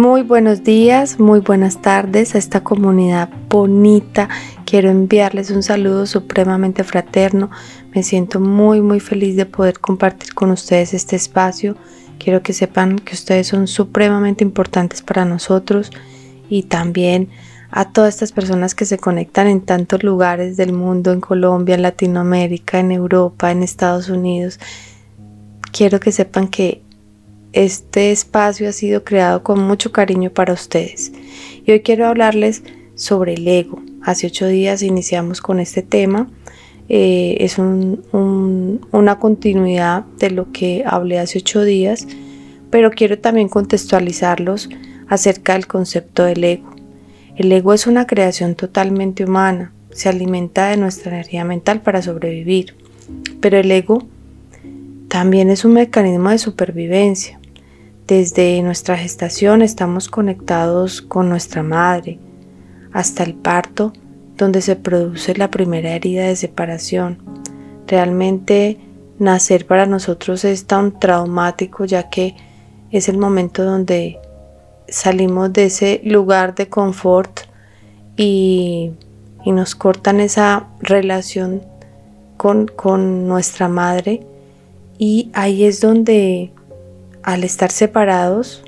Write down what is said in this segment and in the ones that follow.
Muy buenos días, muy buenas tardes a esta comunidad bonita. Quiero enviarles un saludo supremamente fraterno. Me siento muy muy feliz de poder compartir con ustedes este espacio. Quiero que sepan que ustedes son supremamente importantes para nosotros y también a todas estas personas que se conectan en tantos lugares del mundo, en Colombia, en Latinoamérica, en Europa, en Estados Unidos. Quiero que sepan que este espacio ha sido creado con mucho cariño para ustedes. Y hoy quiero hablarles sobre el ego. Hace ocho días iniciamos con este tema. Eh, es una continuidad de lo que hablé hace ocho días, pero quiero también contextualizarlos acerca del concepto del ego. El ego es una creación totalmente humana, se alimenta de nuestra energía mental para sobrevivir, pero el ego también es un mecanismo de supervivencia. Desde nuestra gestación estamos conectados con nuestra madre, hasta el parto, donde se produce la primera herida de separación. Realmente nacer para nosotros es tan traumático ya que es el momento donde salimos de ese lugar de confort y, nos cortan esa relación con, con nuestra madre y ahí es donde al estar separados,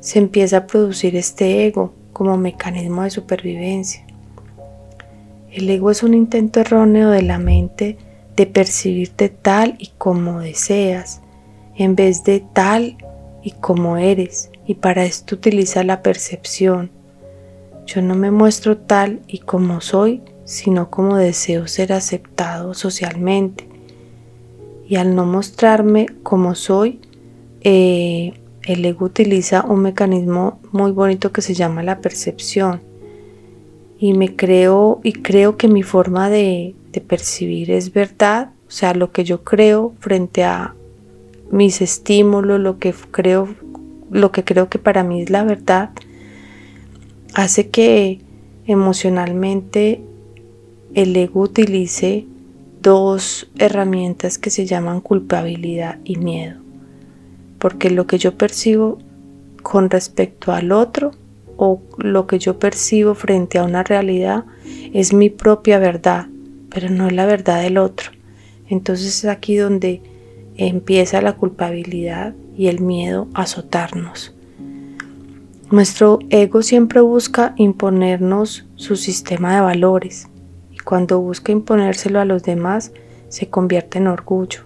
se empieza a producir este ego como mecanismo de supervivencia. El ego es un intento erróneo de la mente de percibirte tal y como deseas, en vez de tal y como eres, y para esto utiliza la percepción. Yo no me muestro tal y como soy, sino como deseo ser aceptado socialmente. Y al no mostrarme como soy, eh, el ego utiliza un mecanismo muy bonito que se llama la percepción. Y me creo y creo que mi forma de, de percibir es verdad, o sea, lo que yo creo frente a mis estímulos, lo que creo, lo que creo que para mí es la verdad, hace que emocionalmente el ego utilice dos herramientas que se llaman culpabilidad y miedo porque lo que yo percibo con respecto al otro o lo que yo percibo frente a una realidad es mi propia verdad, pero no es la verdad del otro. Entonces es aquí donde empieza la culpabilidad y el miedo a azotarnos. Nuestro ego siempre busca imponernos su sistema de valores y cuando busca imponérselo a los demás se convierte en orgullo.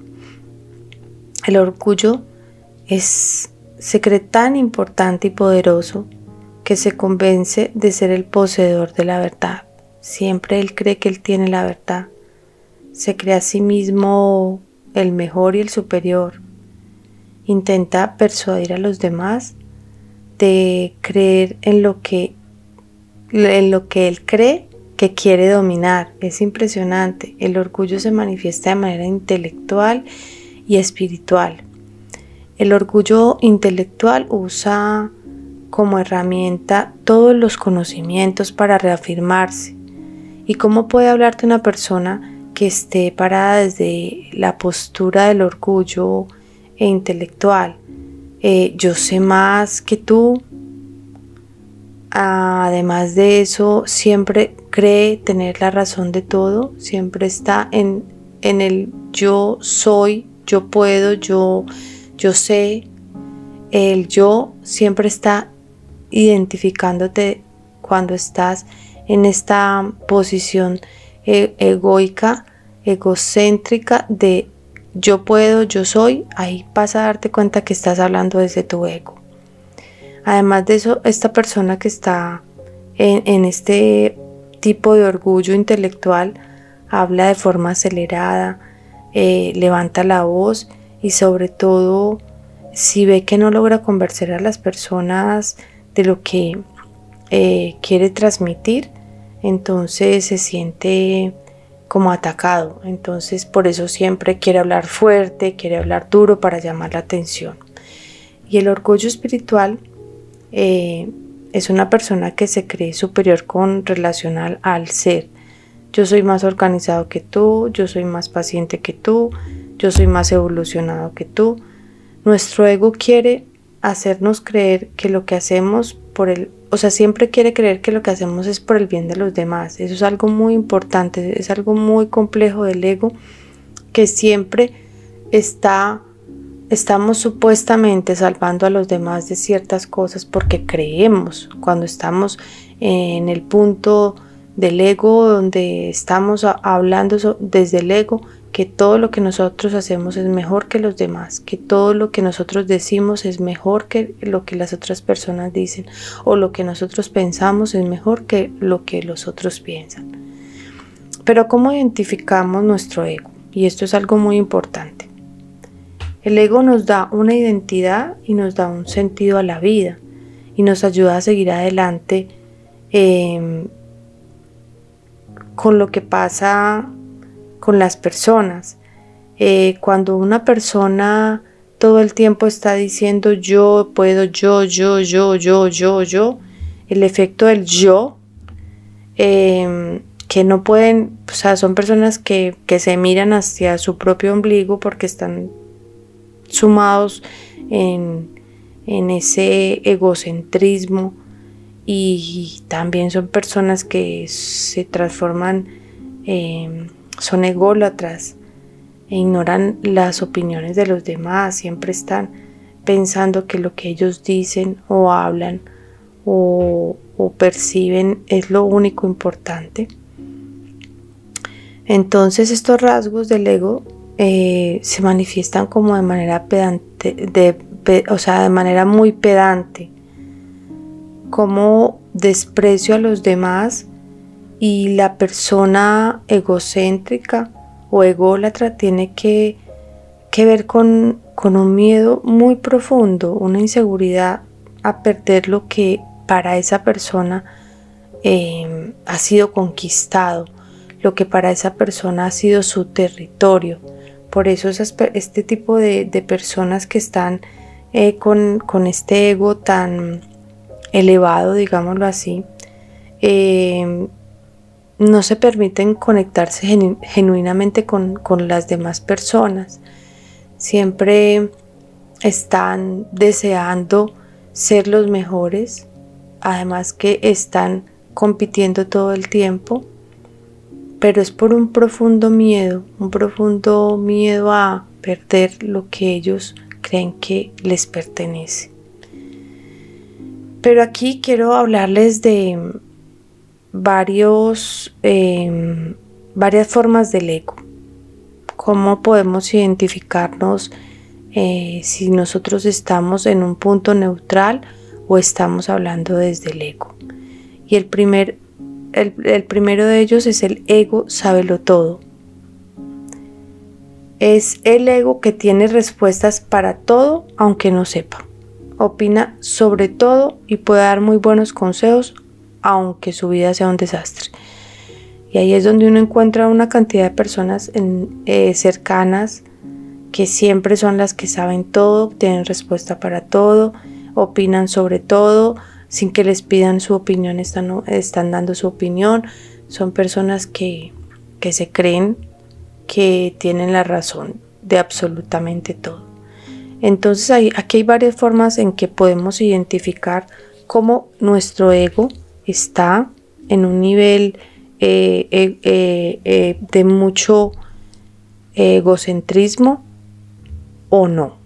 El orgullo es, se cree tan importante y poderoso que se convence de ser el poseedor de la verdad. Siempre él cree que él tiene la verdad. Se cree a sí mismo el mejor y el superior. Intenta persuadir a los demás de creer en lo que en lo que él cree que quiere dominar. Es impresionante. El orgullo se manifiesta de manera intelectual y espiritual. El orgullo intelectual usa como herramienta todos los conocimientos para reafirmarse. ¿Y cómo puede hablarte una persona que esté parada desde la postura del orgullo e intelectual? Eh, yo sé más que tú. Además de eso, siempre cree tener la razón de todo, siempre está en, en el yo soy, yo puedo, yo yo sé, el yo siempre está identificándote cuando estás en esta posición e-, egoica, egocéntrica de yo puedo, yo soy, ahí vas a darte cuenta que estás hablando desde tu ego. Además de eso, esta persona que está en, este tipo de orgullo intelectual habla de forma acelerada, eh, levanta la voz y sobre todo si ve que no logra convencer a las personas de lo que eh, quiere transmitir, entonces se siente como atacado. Entonces por eso siempre quiere hablar fuerte, quiere hablar duro para llamar la atención. Y el orgullo espiritual eh, es una persona que se cree superior con relacional al ser. Yo soy más organizado que tú, yo soy más paciente que tú, yo soy más evolucionado que tú. Nuestro ego quiere hacernos creer que lo que hacemos por el, o sea, siempre quiere creer que lo que hacemos es por el bien de los demás. Eso es algo muy importante, es algo muy complejo del ego que siempre está estamos supuestamente salvando a los demás de ciertas cosas porque creemos cuando estamos en el punto del ego donde estamos hablando desde el ego que todo lo que nosotros hacemos es mejor que los demás, que todo lo que nosotros decimos es mejor que lo que las otras personas dicen o lo que nosotros pensamos es mejor que lo que los otros piensan. Pero ¿cómo identificamos nuestro ego? Y esto es algo muy importante. El ego nos da una identidad y nos da un sentido a la vida y nos ayuda a seguir adelante em, con lo que pasa con las personas. Eh, cuando una persona todo el tiempo está diciendo yo puedo, yo, yo, yo, yo, yo, yo, el efecto del yo, em, que no pueden, o sea, son personas que, que se miran hacia su propio ombligo porque están sumados en, en ese egocentrismo y también son personas que se transforman em, son ególatras e ignoran las opiniones de los demás, siempre están pensando que lo que ellos dicen o hablan o, perciben es lo único importante. Entonces estos rasgos del ego eh, se manifiestan como de manera pedante, de, o sea, de manera muy pedante, como desprecio a los demás y la persona egocéntrica o ególatra tiene que, ver con, un miedo muy profundo, una inseguridad a perder lo que para esa persona em, ha sido conquistado, lo que para esa persona ha sido su territorio. Por eso este tipo de, personas que están eh, con, este ego tan elevado, digámoslo así, em, no se permiten conectarse genuinamente con, las demás personas. Siempre están deseando ser los mejores, además que están compitiendo todo el tiempo, pero es por un profundo miedo, un profundo miedo a perder lo que ellos creen que les pertenece. Pero aquí quiero hablarles de varios, em, varias formas del ego. ¿Cómo podemos identificarnos eh, si nosotros estamos en un punto neutral o estamos hablando desde el ego? Y el, primer, el, el primero de ellos es el ego sábelo todo. Es el ego que tiene respuestas para todo aunque no sepa. Opina sobre todo y puede dar muy buenos consejos aunque su vida sea un desastre. Y ahí es donde uno encuentra una cantidad de personas eh, cercanas que siempre son las que saben todo, tienen respuesta para todo, opinan sobre todo, sin que les pidan su opinión, están, dando su opinión. Son personas que, se creen que tienen la razón de absolutamente todo. Entonces aquí hay varias formas en que podemos identificar cómo nuestro ego está en un nivel eh, eh, eh, de mucho egocentrismo o no.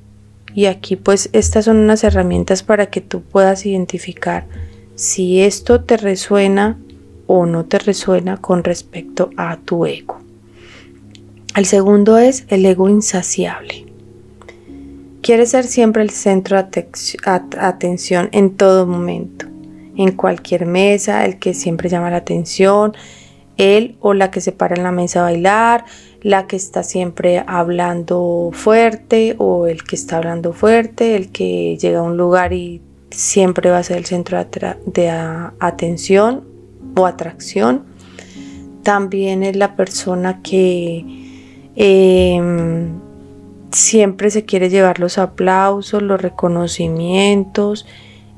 Y aquí pues estas son unas herramientas para que tú puedas identificar si esto te resuena o no te resuena con respecto a tu ego. El segundo es el ego insaciable. Quiere ser siempre el centro de atención en todo momento en cualquier mesa, el que siempre llama la atención, él o la que se para en la mesa a bailar, la que está siempre hablando fuerte o el que está hablando fuerte, el que llega a un lugar y siempre va a ser el centro de, atención o atracción. También es la persona que em, siempre se quiere llevar los aplausos, los reconocimientos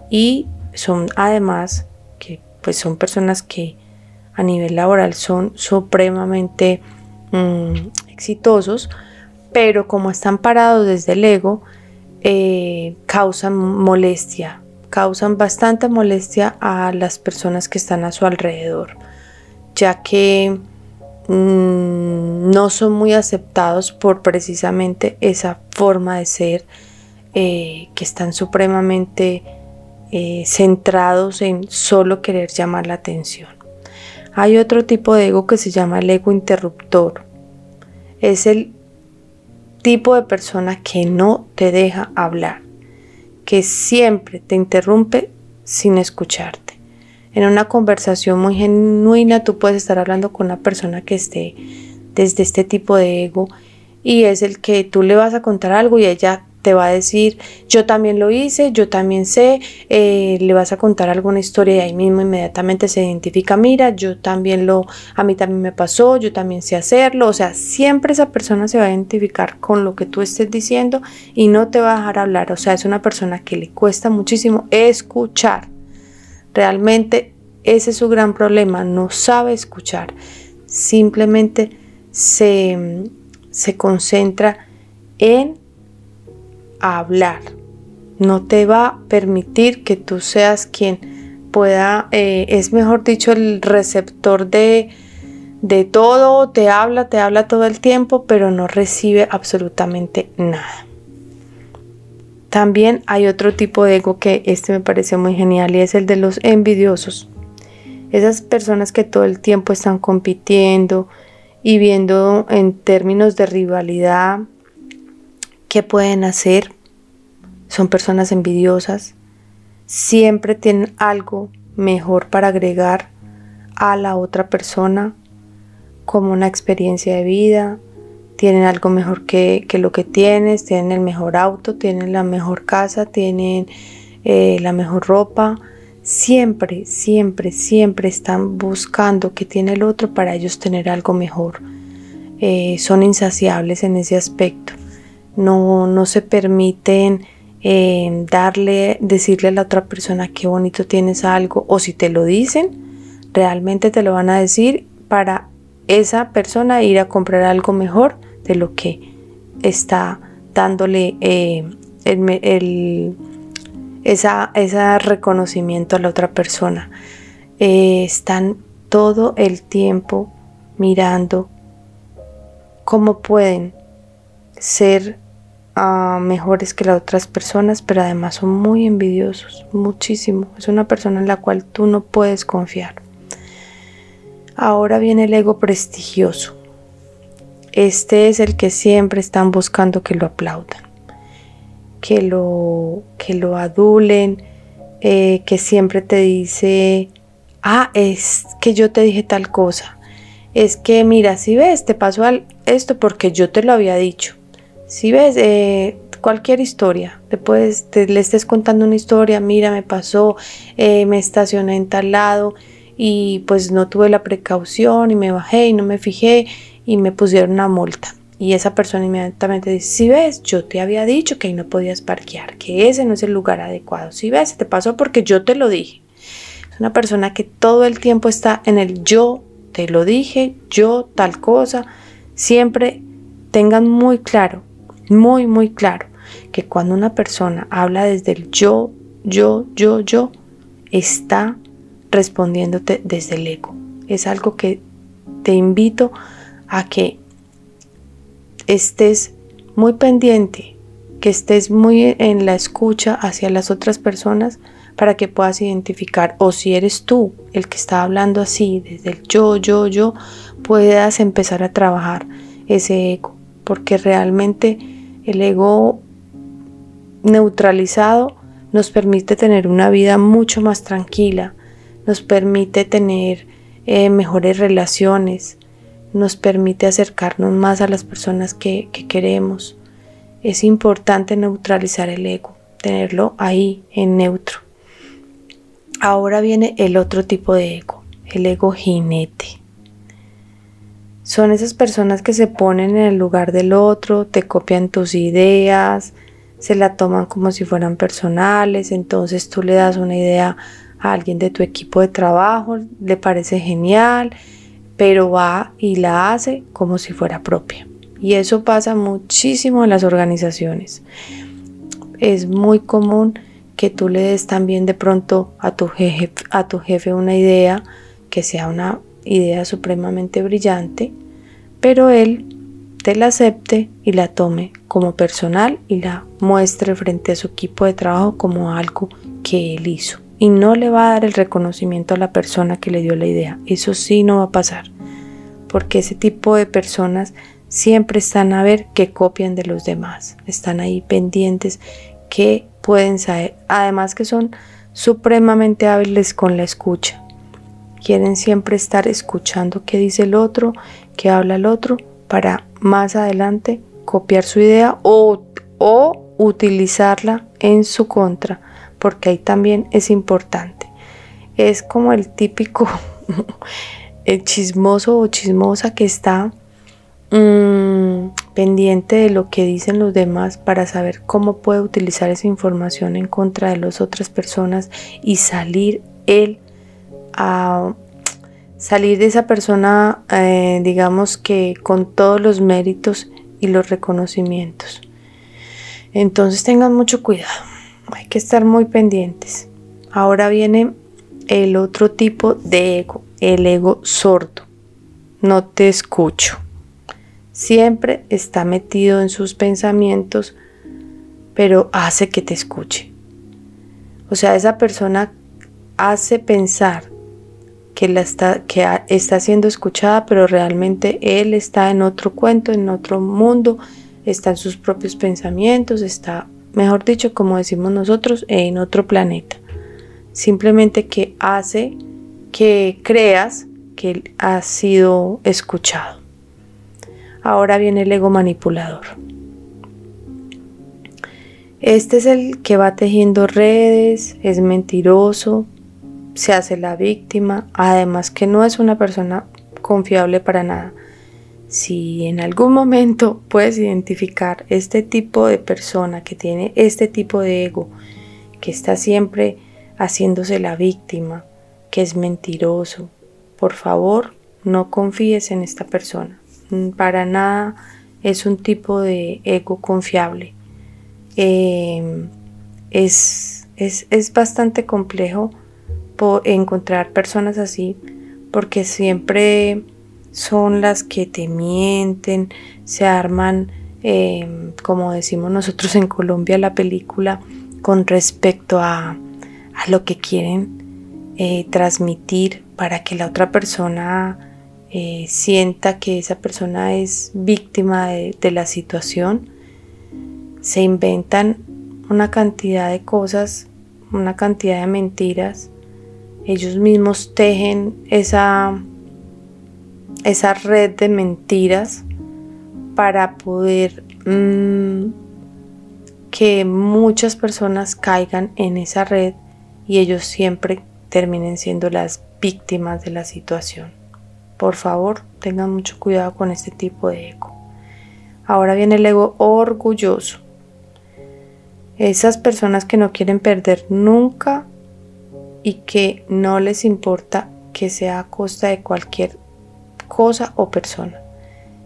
y son además que pues son personas que a nivel laboral son supremamente mm, exitosos, pero como están parados desde el ego, eh, causan molestia, causan bastante molestia a las personas que están a su alrededor, ya que mm, no son muy aceptados por precisamente esa forma de ser, eh, que están supremamente eh, centrados en solo querer llamar la atención. Hay otro tipo de ego que se llama el ego interruptor. Es el tipo de persona que no te deja hablar, que siempre te interrumpe sin escucharte. En una conversación muy genuina tú puedes estar hablando con una persona que esté desde este tipo de ego y es el que tú le vas a contar algo y ella te va a decir, yo también lo hice, yo también sé, eh, le vas a contar alguna historia y ahí mismo inmediatamente se identifica, mira, yo también lo, a mí también me pasó, yo también sé hacerlo, o sea, siempre esa persona se va a identificar con lo que tú estés diciendo y no te va a dejar hablar, o sea, es una persona que le cuesta muchísimo escuchar. Realmente ese es su gran problema, no sabe escuchar, simplemente se, se concentra en hablar. No te va a permitir que tú seas quien pueda, eh, es mejor dicho, el receptor de, de todo, te habla, te habla todo el tiempo, pero no recibe absolutamente nada. También hay otro tipo de ego que este me parece muy genial y es el de los envidiosos. Esas personas que todo el tiempo están compitiendo y viendo en términos de rivalidad qué pueden hacer. Son personas envidiosas. Siempre tienen algo mejor para agregar a la otra persona, como una experiencia de vida. Tienen algo mejor que, lo que tienes, tienen el mejor auto, tienen la mejor casa, tienen eh, la mejor ropa. Siempre, siempre, siempre están buscando que tiene el otro para ellos tener algo mejor. Eh, son insaciables en ese aspecto no, no se permiten eh, darle, decirle a la otra persona qué bonito tienes algo, o si te lo dicen, realmente te lo van a decir para esa persona ir a comprar algo mejor de lo que está dándole eh, el, esa, ese reconocimiento a la otra persona. Eh, están todo el tiempo mirando cómo pueden ser ah, mejores que las otras personas, pero además son muy envidiosos, muchísimo. Es una persona en la cual tú no puedes confiar. Ahora viene el ego prestigioso. Este es el que siempre están buscando que lo aplaudan, que lo, que lo adulen, eh, que siempre te dice, ah, es que yo te dije tal cosa. Es que mira, si ves, te pasó esto porque yo te lo había dicho. Si ves eh, cualquier historia, después te, le estés contando una historia, mira, me pasó, eh, me estacioné en tal lado y pues no tuve la precaución y me bajé y no me fijé y me pusieron una multa. Y esa persona inmediatamente dice, si ves, yo te había dicho que ahí no podías parquear, que ese no es el lugar adecuado. Si ves, te pasó porque yo te lo dije. Es una persona que todo el tiempo está en el yo te lo dije, yo tal cosa. Siempre tengan muy claro muy, muy claro que cuando una persona habla desde el yo, yo, yo, yo, está respondiéndote desde el ego. Es algo que te invito a que estés muy pendiente, que estés muy en la escucha hacia las otras personas para que puedas identificar o si eres tú el que está hablando así desde el yo, yo, yo, puedas empezar a trabajar ese ego, porque realmente el ego neutralizado nos permite tener una vida mucho más tranquila, nos permite tener eh, mejores relaciones, nos permite acercarnos más a las personas que, que queremos. Es importante neutralizar el ego, tenerlo ahí en neutro. Ahora viene el otro tipo de ego, el ego jinete. Son esas personas que se ponen en el lugar del otro, te copian tus ideas, se la toman como si fueran personales, entonces tú le das una idea a alguien de tu equipo de trabajo, le parece genial, pero va y la hace como si fuera propia. Y eso pasa muchísimo en las organizaciones. Es muy común que tú le des también de pronto a tu jefe, a tu jefe una idea que sea una idea supremamente brillante pero él te la acepte y la tome como personal y la muestre frente a su equipo de trabajo como algo que él hizo. Y no le va a dar el reconocimiento a la persona que le dio la idea. Eso sí no va a pasar. Porque ese tipo de personas siempre están a ver que copian de los demás. Están ahí pendientes que pueden saber. Además que son supremamente hábiles con la escucha. Quieren siempre estar escuchando qué dice el otro que habla el otro para más adelante copiar su idea o, o utilizarla en su contra, porque ahí también es importante. Es como el típico el chismoso o chismosa que está mm, pendiente de lo que dicen los demás para saber cómo puede utilizar esa información en contra de las otras personas y salir él a salir de esa persona, eh, digamos que con todos los méritos y los reconocimientos. Entonces tengan mucho cuidado, hay que estar muy pendientes. Ahora viene el otro tipo de ego, el ego sordo. No te escucho. Siempre está metido en sus pensamientos, pero hace que te escuche. O sea, esa persona hace pensar que, está, que está siendo escuchada, pero realmente él está en otro cuento, en otro mundo, está en sus propios pensamientos, está, mejor dicho, como decimos nosotros, en otro planeta. Simplemente que hace que creas que ha sido escuchado. Ahora viene el ego manipulador. Este es el que va tejiendo redes, es mentiroso, se hace la víctima, además que no es una persona confiable para nada. Si en algún momento puedes identificar este tipo de persona que tiene este tipo de ego, que está siempre haciéndose la víctima, que es mentiroso, por favor no confíes en esta persona. Para nada es un tipo de ego confiable. Eh, es, es, es bastante complejo encontrar personas así porque siempre son las que te mienten, se arman, em, como decimos nosotros en Colombia, la película con respecto a, lo que quieren eh, transmitir para que la otra persona eh, sienta que esa persona es víctima de, de la situación. Se inventan una cantidad de cosas, una cantidad de mentiras ellos mismos tejen esa, esa red de mentiras para poder mm, que muchas personas caigan en esa red y ellos siempre terminen siendo las víctimas de la situación. Por favor, tengan mucho cuidado con este tipo de ego. Ahora viene el ego orgulloso. Esas personas que no quieren perder nunca y que no les importa que sea a costa de cualquier cosa o persona.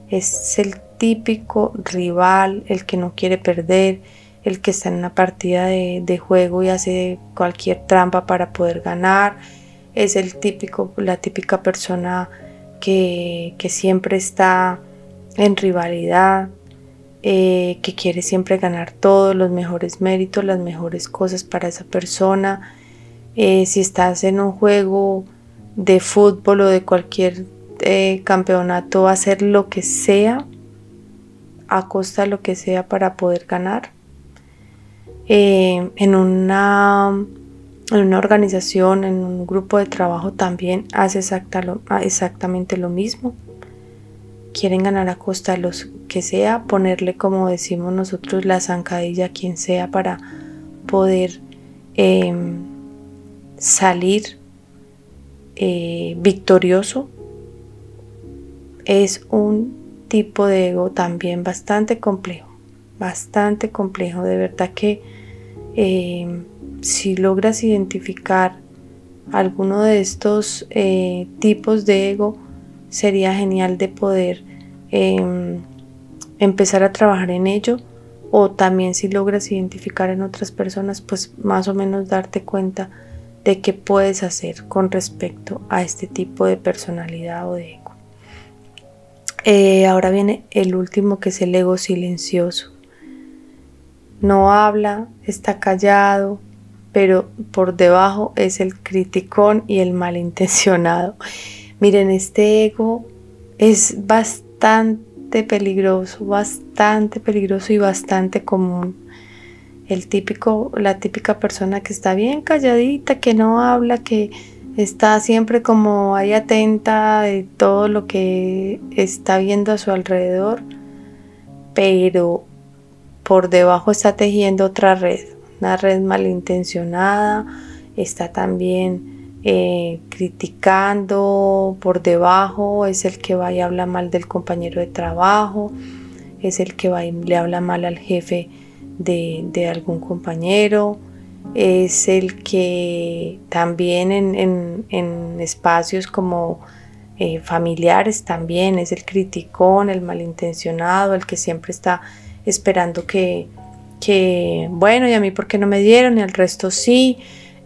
Es el típico rival, el que no quiere perder, el que está en una partida de, juego y hace cualquier trampa para poder ganar. Es el típico, la típica persona que, siempre está en rivalidad, eh, que quiere siempre ganar todos los mejores méritos, las mejores cosas para esa persona eh, si estás en un juego de fútbol o de cualquier eh, campeonato, hacer lo que sea, a costa de lo que sea para poder ganar. Eh, en, una, en una organización, en un grupo de trabajo también hace exactamente lo mismo. Quieren ganar a costa de lo que sea, ponerle como decimos nosotros la zancadilla a quien sea para poder salir eh, victorioso, es un tipo de ego también bastante complejo, bastante complejo. De verdad que eh, si logras identificar alguno de estos eh, tipos de ego, sería genial de poder em, empezar a trabajar en ello o también si logras identificar en otras personas, pues más o menos darte cuenta de qué puedes hacer con respecto a este tipo de personalidad o de ego. Eh, ahora viene el último que es el ego silencioso. No habla, está callado, pero por debajo es el criticón y el malintencionado. Miren, este ego es bastante peligroso, bastante peligroso y bastante común. El típico, la típica persona que está bien calladita, que no habla, que está siempre como ahí atenta de todo lo que está viendo a su alrededor, pero por debajo está tejiendo otra red, una red malintencionada, está también eh, criticando por debajo, es el que va y habla mal del compañero de trabajo, es el que va y le habla mal al jefe de, algún compañero, es el que también en, espacios como eh, familiares también es el criticón, el malintencionado, el que siempre está esperando que, que bueno, y a mí por qué no me dieron y al resto sí.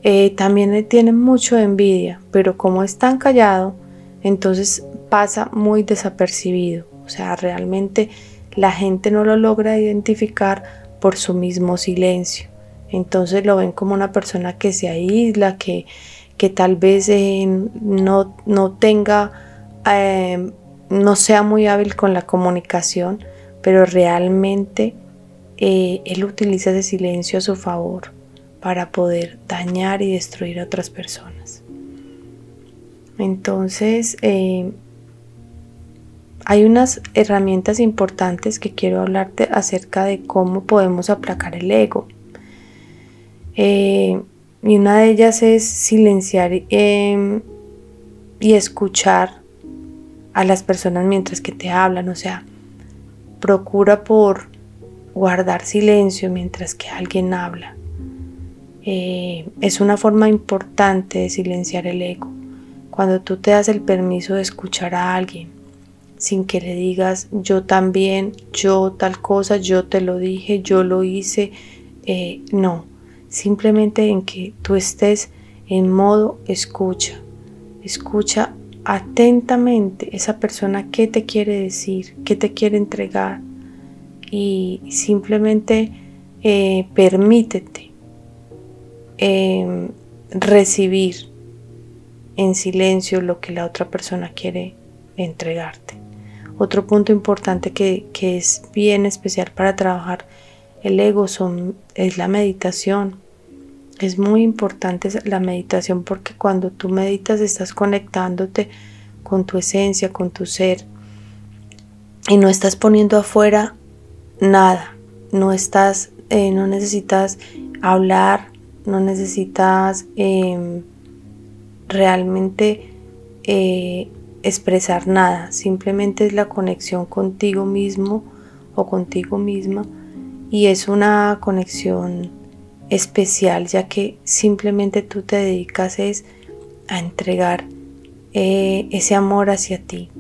Eh, también tiene mucho envidia, pero como es tan callado, entonces pasa muy desapercibido. O sea, realmente la gente no lo logra identificar por su mismo silencio. Entonces lo ven como una persona que se aísla, que, que tal vez eh, no, no, tenga, eh, no sea muy hábil con la comunicación, pero realmente eh, él utiliza ese silencio a su favor para poder dañar y destruir a otras personas. Entonces, hay unas herramientas importantes que quiero hablarte acerca de cómo podemos aplacar el ego. Eh, y una de ellas es silenciar em, y escuchar a las personas mientras que te hablan. O sea, procura por guardar silencio mientras que alguien habla. Eh, es una forma importante de silenciar el ego. Cuando tú te das el permiso de escuchar a alguien sin que le digas yo también, yo tal cosa, yo te lo dije, yo lo hice. Eh, no, simplemente en que tú estés en modo escucha. Escucha atentamente esa persona qué te quiere decir, qué te quiere entregar y simplemente eh, permítete em, recibir en silencio lo que la otra persona quiere entregarte. Otro punto importante que, que es bien especial para trabajar el ego son, es la meditación. Es muy importante la meditación porque cuando tú meditas estás conectándote con tu esencia, con tu ser y no estás poniendo afuera nada. No estás, eh, no necesitas hablar, no necesitas em, realmente eh, expresar nada. Simplemente es la conexión contigo mismo o contigo misma y es una conexión especial ya que simplemente tú te dedicas es a entregar eh, ese amor hacia ti,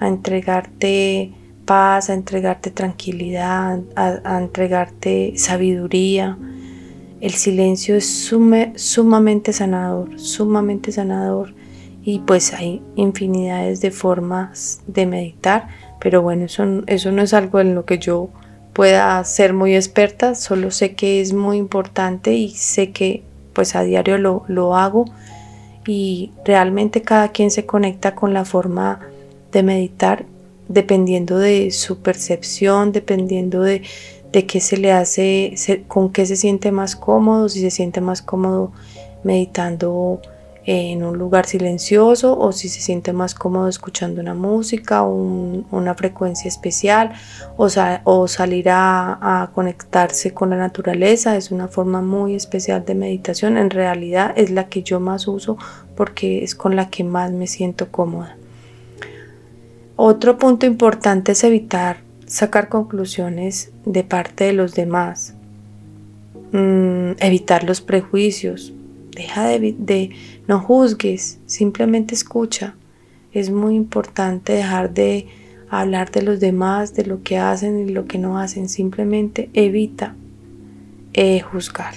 a entregarte paz, a entregarte tranquilidad, a, entregarte sabiduría. El silencio es sumamente sanador, sumamente sanador y pues hay infinidades de formas de meditar, pero bueno, eso, eso no es algo en lo que yo pueda ser muy experta, solo sé que es muy importante y sé que pues a diario lo, lo hago y realmente cada quien se conecta con la forma de meditar dependiendo de su percepción, dependiendo de, de qué se le hace, con qué se siente más cómodo, si se siente más cómodo meditando en un lugar silencioso o si se siente más cómodo escuchando una música, una frecuencia especial o, o salir a, conectarse con la naturaleza. Es una forma muy especial de meditación. En realidad es la que yo más uso porque es con la que más me siento cómoda. Otro punto importante es evitar sacar conclusiones de parte de los demás. Mm, evitar los prejuicios. Deja de, de, no juzgues, simplemente escucha. Es muy importante dejar de hablar de los demás, de lo que hacen y lo que no hacen. Simplemente evita eh, juzgar.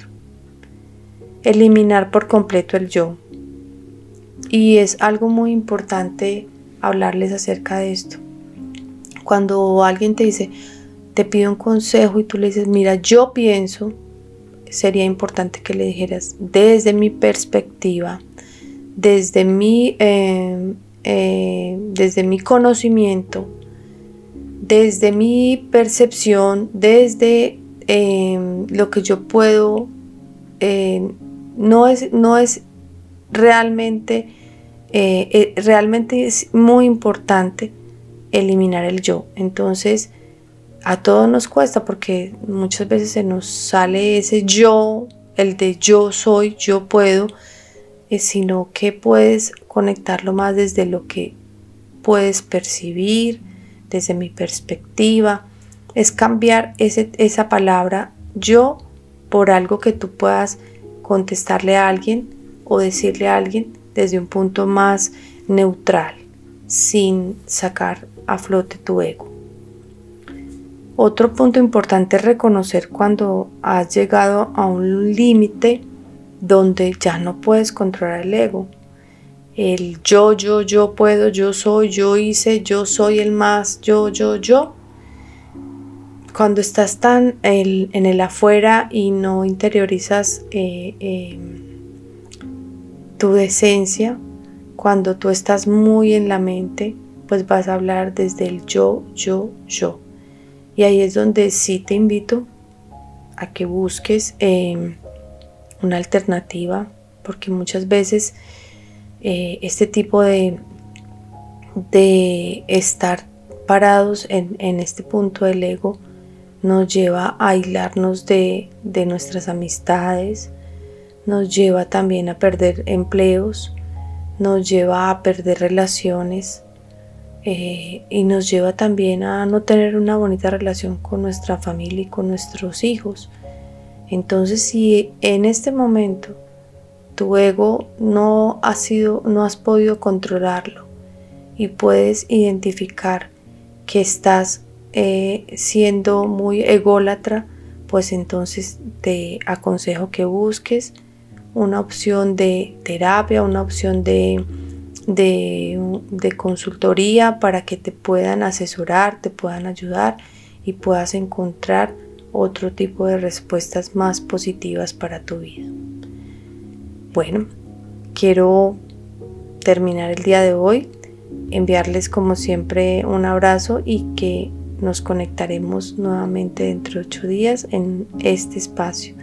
Eliminar por completo el yo. Y es algo muy importante hablarles acerca de esto. Cuando alguien te dice, te pido un consejo y tú le dices, mira, yo pienso, sería importante que le dijeras, desde mi perspectiva, desde mi, em, eh, desde mi conocimiento, desde mi percepción, desde em, lo que yo puedo, no, es, no es realmente eh, eh, realmente es muy importante eliminar el yo. Entonces, a todos nos cuesta porque muchas veces se nos sale ese yo, el de yo soy, yo puedo, eh, sino que puedes conectarlo más desde lo que puedes percibir, desde mi perspectiva. Es cambiar esa palabra yo por algo que tú puedas contestarle a alguien o decirle a alguien desde un punto más neutral, sin sacar a flote tu ego. Otro punto importante es reconocer cuando has llegado a un límite donde ya no puedes controlar el ego. El yo, yo, yo puedo, yo soy, yo hice, yo soy el más, yo, yo, yo. Cuando estás tan en el afuera y no interiorizas eh, eh, tu decencia, cuando tú estás muy en la mente, pues vas a hablar desde el yo, yo, yo. Y ahí es donde sí te invito a que busques em, una alternativa, porque muchas veces eh, este tipo de, de estar parados en, este punto del ego nos lleva a aislarnos de, de nuestras amistades, nos lleva también a perder empleos, nos lleva a perder relaciones eh, y nos lleva también a no tener una bonita relación con nuestra familia y con nuestros hijos. Entonces, si en este momento tu ego no ha sido, no has podido controlarlo y puedes identificar que estás eh, siendo muy ególatra, pues entonces te aconsejo que busques una opción de terapia, una opción de, de, consultoría para que te puedan asesorar, te puedan ayudar y puedas encontrar otro tipo de respuestas más positivas para tu vida. Bueno, quiero terminar el día de hoy, enviarles como siempre un abrazo y que nos conectaremos nuevamente dentro de ocho días en este espacio.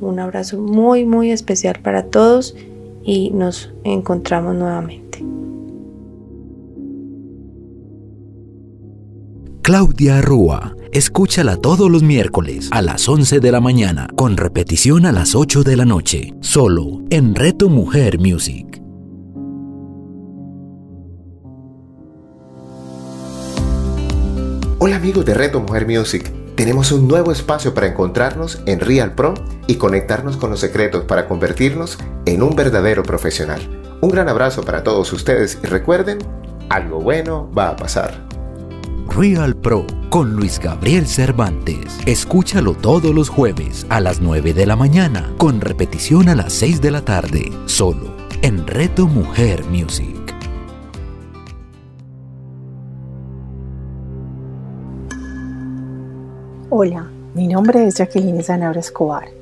Un abrazo muy, muy especial para todos y nos encontramos nuevamente. Claudia Rúa. Escúchala todos los miércoles a las 11 de la mañana, con repetición a las 8 de la noche, solo en Reto Mujer Music. Hola amigos de Reto Mujer Music. Tenemos un nuevo espacio para encontrarnos en Real Pro y conectarnos con los secretos para convertirnos en un verdadero profesional. Un gran abrazo para todos ustedes y recuerden, algo bueno va a pasar. Real Pro con Luis Gabriel Cervantes. Escúchalo todos los jueves a las 9 de la mañana, con repetición a las 6 de la tarde, solo en Reto Mujer Music. Hola, mi nombre es Jacqueline Zanabra Escobar.